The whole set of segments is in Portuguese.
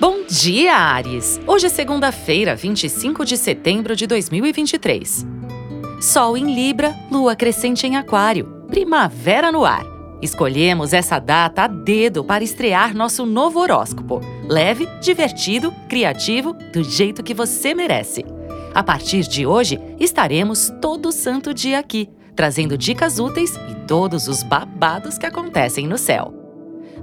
Bom dia, Ares! Hoje é segunda-feira, 25 de setembro de 2023. Sol em Libra, lua crescente em Aquário, primavera no ar. Escolhemos essa data a dedo para estrear nosso novo horóscopo. Leve, divertido, criativo, do jeito que você merece. A partir de hoje, estaremos todo santo dia aqui, trazendo dicas úteis e todos os babados que acontecem no céu.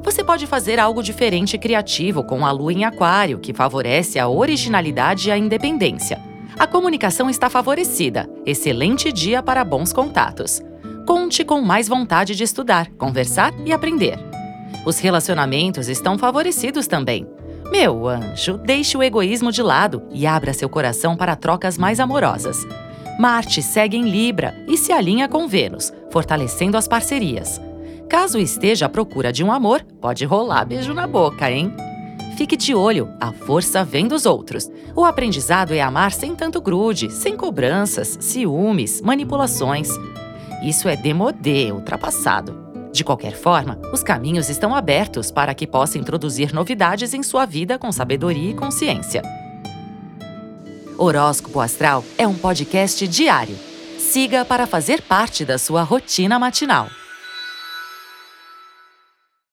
Você pode fazer algo diferente e criativo com a lua em Aquário, que favorece a originalidade e a independência. A comunicação está favorecida. Excelente dia para bons contatos. Conte com mais vontade de estudar, conversar e aprender. Os relacionamentos estão favorecidos também. Meu anjo, deixe o egoísmo de lado e abra seu coração para trocas mais amorosas. Marte segue em Libra e se alinha com Vênus, fortalecendo as parcerias. Caso esteja à procura de um amor, pode rolar beijo na boca, hein? Fique de olho, a força vem dos outros. O aprendizado é amar sem tanto grude, sem cobranças, ciúmes, manipulações. Isso é demodê, ultrapassado. De qualquer forma, os caminhos estão abertos para que possa introduzir novidades em sua vida com sabedoria e consciência. Horóscopo Astral é um podcast diário. Siga para fazer parte da sua rotina matinal.